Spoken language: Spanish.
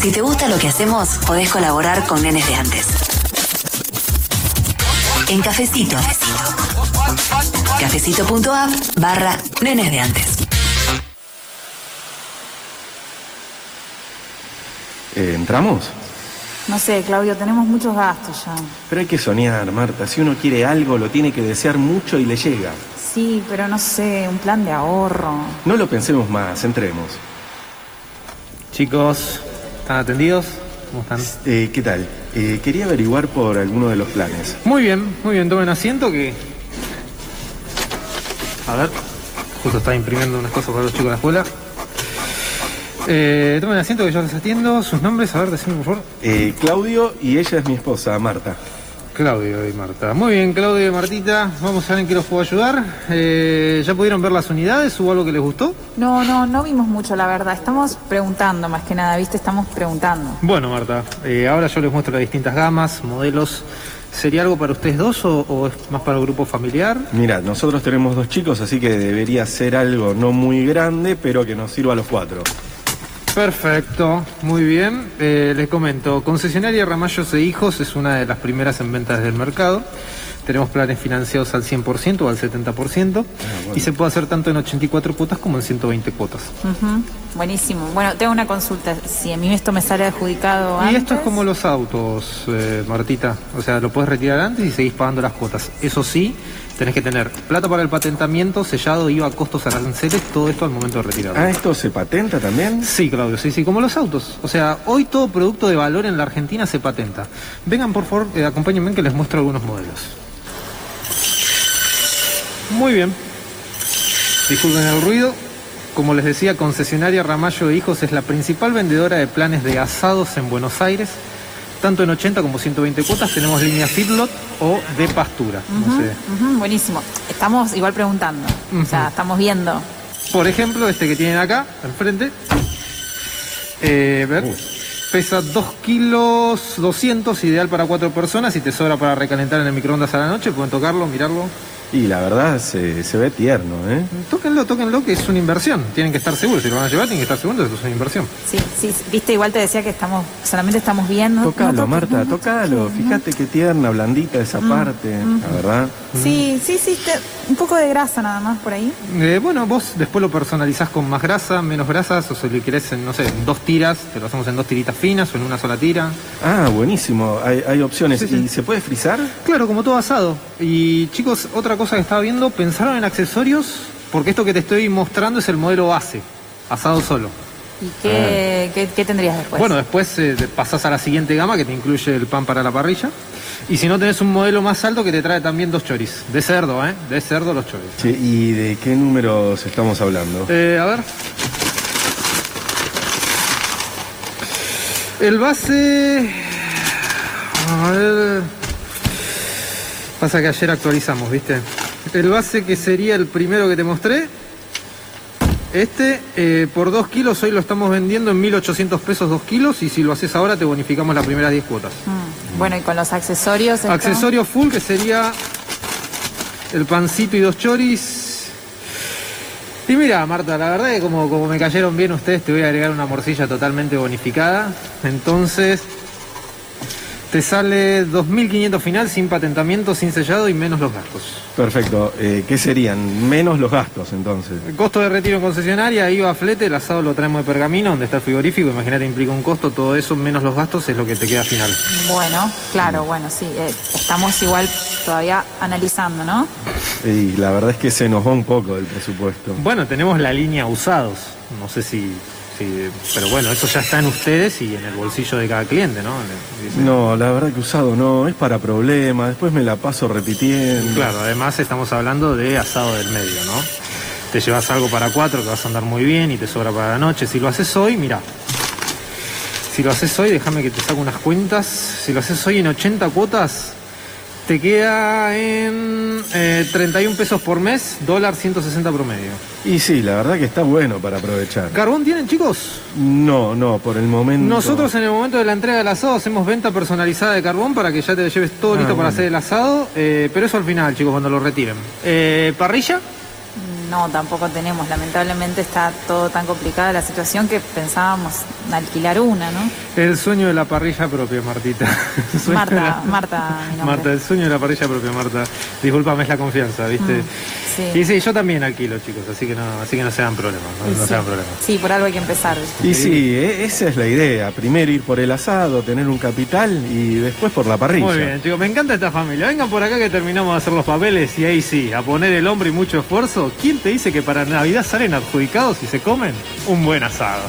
Si te gusta lo que hacemos, podés colaborar con Nenes de Antes. En Cafecito. Cafecito.app barra Nenes de Antes. Eh, ¿Entramos? No sé, Claudio, tenemos muchos gastos ya. Pero hay que soñar, Marta. Si uno quiere algo, lo tiene que desear mucho y le llega. Sí, pero no sé, un plan de ahorro. No lo pensemos más, entremos. Chicos, ¿están atendidos? ¿Cómo están? Eh, ¿Qué tal? Eh, quería averiguar por alguno de los planes. Muy bien, muy bien, tomen asiento que... A ver, justo está imprimiendo unas cosas para los chicos de la escuela. Eh, tomen asiento que yo les atiendo. Sus nombres, a ver, decime por favor. Eh, Claudio y ella es mi esposa, Marta. Claudio y Marta. Muy bien, Claudio y Martita. Vamos a ver en qué los puedo ayudar. Eh, ¿Ya pudieron ver las unidades? ¿Hubo algo que les gustó? No, no, no vimos mucho, la verdad. Estamos preguntando más que nada, ¿viste? Estamos preguntando. Bueno, Marta, eh, ahora yo les muestro las distintas gamas, modelos. ¿Sería algo para ustedes dos o, o es más para el grupo familiar? Mira, nosotros tenemos dos chicos, así que debería ser algo no muy grande, pero que nos sirva a los cuatro. Perfecto, muy bien. Eh, les comento, concesionaria Ramallos e Hijos es una de las primeras en ventas del mercado. Tenemos planes financiados al 100% o al 70% y se puede hacer tanto en 84 cuotas como en 120 cuotas. Buenísimo. Bueno, tengo una consulta. Si a mí esto me sale adjudicado Y antes... esto es como los autos, eh, Martita. O sea, lo puedes retirar antes y seguís pagando las cuotas. Eso sí, tenés que tener plata para el patentamiento, sellado, IVA, costos, aranceles, todo esto al momento de retirarlo. Ah, ¿esto se patenta también? Sí, Claudio, sí, sí, como los autos. O sea, hoy todo producto de valor en la Argentina se patenta. Vengan, por favor, eh, acompáñenme que les muestro algunos modelos. Muy bien. Disculpen el ruido. Como les decía, concesionaria Ramallo de Hijos es la principal vendedora de planes de asados en Buenos Aires. Tanto en 80 como 120 cuotas tenemos línea feedlot o de pastura. No sé. Ujú, buenísimo. Estamos igual preguntando. O sea, estamos viendo. Por ejemplo, este que tienen acá, enfrente. Eh, ver. Pesa 2 kilos 200, ideal para 4 personas y te sobra para recalentar en el microondas a la noche. Pueden tocarlo, mirarlo. Y la verdad se, se ve tierno, ¿eh? Tóquenlo, tóquenlo, que es una inversión. Tienen que estar seguros. Si lo van a llevar, tienen que estar seguros de que es una inversión. Sí, sí, viste, igual te decía que estamos, solamente estamos viendo. Tócalo, No Marta, no, tócalo. no. Fíjate qué tierna, blandita esa parte, la verdad. Sí, sí, sí, te- un poco de grasa nada más por ahí. Eh, bueno, vos después lo personalizás con más grasa, menos grasas, o si lo querés en, no sé, en dos tiras, te lo hacemos en dos tiritas finas o en una sola tira. Ah, buenísimo. Hay, hay opciones. Sí, sí. ¿Y se puede frizar? Claro, como todo asado. Y chicos, otra cosa que estaba viendo, pensaron en accesorios, porque esto que te estoy mostrando es el modelo base, asado solo. ¿Y qué, qué, qué tendrías después? Bueno, después eh, pasás a la siguiente gama que te incluye el pan para la parrilla. Y si no tenés un modelo más alto que te trae también dos choris. De cerdo, ¿eh? De cerdo los choris. ¿Y de qué números estamos hablando? Eh, a ver. El base. A ver. Pasa que ayer actualizamos, ¿viste? El base que sería el primero que te mostré. Este, eh, por 2 kilos, hoy lo estamos vendiendo en 1800 pesos 2 kilos. Y si lo haces ahora, te bonificamos las primeras 10 cuotas. Mm, Bueno, y con los accesorios. esto? Accesorio full que sería el pancito y dos choris. Y mira, Marta, la verdad que como, como me cayeron bien ustedes, te voy a agregar una morcilla totalmente bonificada. Entonces, te sale 2.500 final sin patentamiento, sin sellado y menos los gastos. Perfecto. Eh, ¿Qué serían? Menos los gastos, entonces. El costo de retiro en concesionaria, IVA, flete, el asado lo traemos de pergamino, donde está el frigorífico, imagínate, implica un costo, todo eso menos los gastos es lo que te queda final. Bueno, claro, bueno, sí. eh, estamos igual todavía analizando, ¿no? Y la verdad es que se nos va un poco del presupuesto. Bueno, tenemos la línea usados. No sé si, Pero bueno, eso ya está en ustedes y en el bolsillo de cada cliente, ¿no? Dice- No, la verdad que usado no, es para problemas, después me la paso repitiendo. Claro, además estamos hablando de asado del medio, ¿no? Te llevas algo para cuatro que vas a andar muy bien y te sobra para la noche. Si lo haces hoy, mira. Si lo haces hoy, déjame que te saco unas cuentas. Si lo haces hoy en 80 cuotas, te queda en eh, 31 pesos por mes, dólar 160 promedio. Y sí, la verdad que está bueno para aprovechar. ¿Carbón tienen, chicos? No, no, por el momento. Nosotros en el momento de la entrega del asado hacemos venta personalizada de carbón para que ya te lleves todo Ah, listo para bueno. hacer el asado, eh, pero eso al final, chicos, cuando lo retiren. Eh, ¿Parrilla? No, tampoco tenemos. Lamentablemente está todo tan complicada la situación que pensábamos alquilar una, ¿no? El sueño de la parrilla propia, Martita. Marta, la- Marta, mi. Marta, el sueño de la parrilla propia, Marta. Disculpame, es la confianza, ¿viste? Mm, sí. Y sí, yo también alquilo, chicos, así que no, así que no se dan problemas, no, sí. se dan problemas. Sí, por algo hay que empezar. Y sí, e- esa es la idea. Primero ir por el asado, tener un capital y después por la parrilla. Muy bien, chicos, me encanta esta familia. Vengan por acá que terminamos de hacer los papeles y ahí sí, a poner el hombro y mucho esfuerzo. ¿Quién te dice que para Navidad salen adjudicados y se comen un buen asado?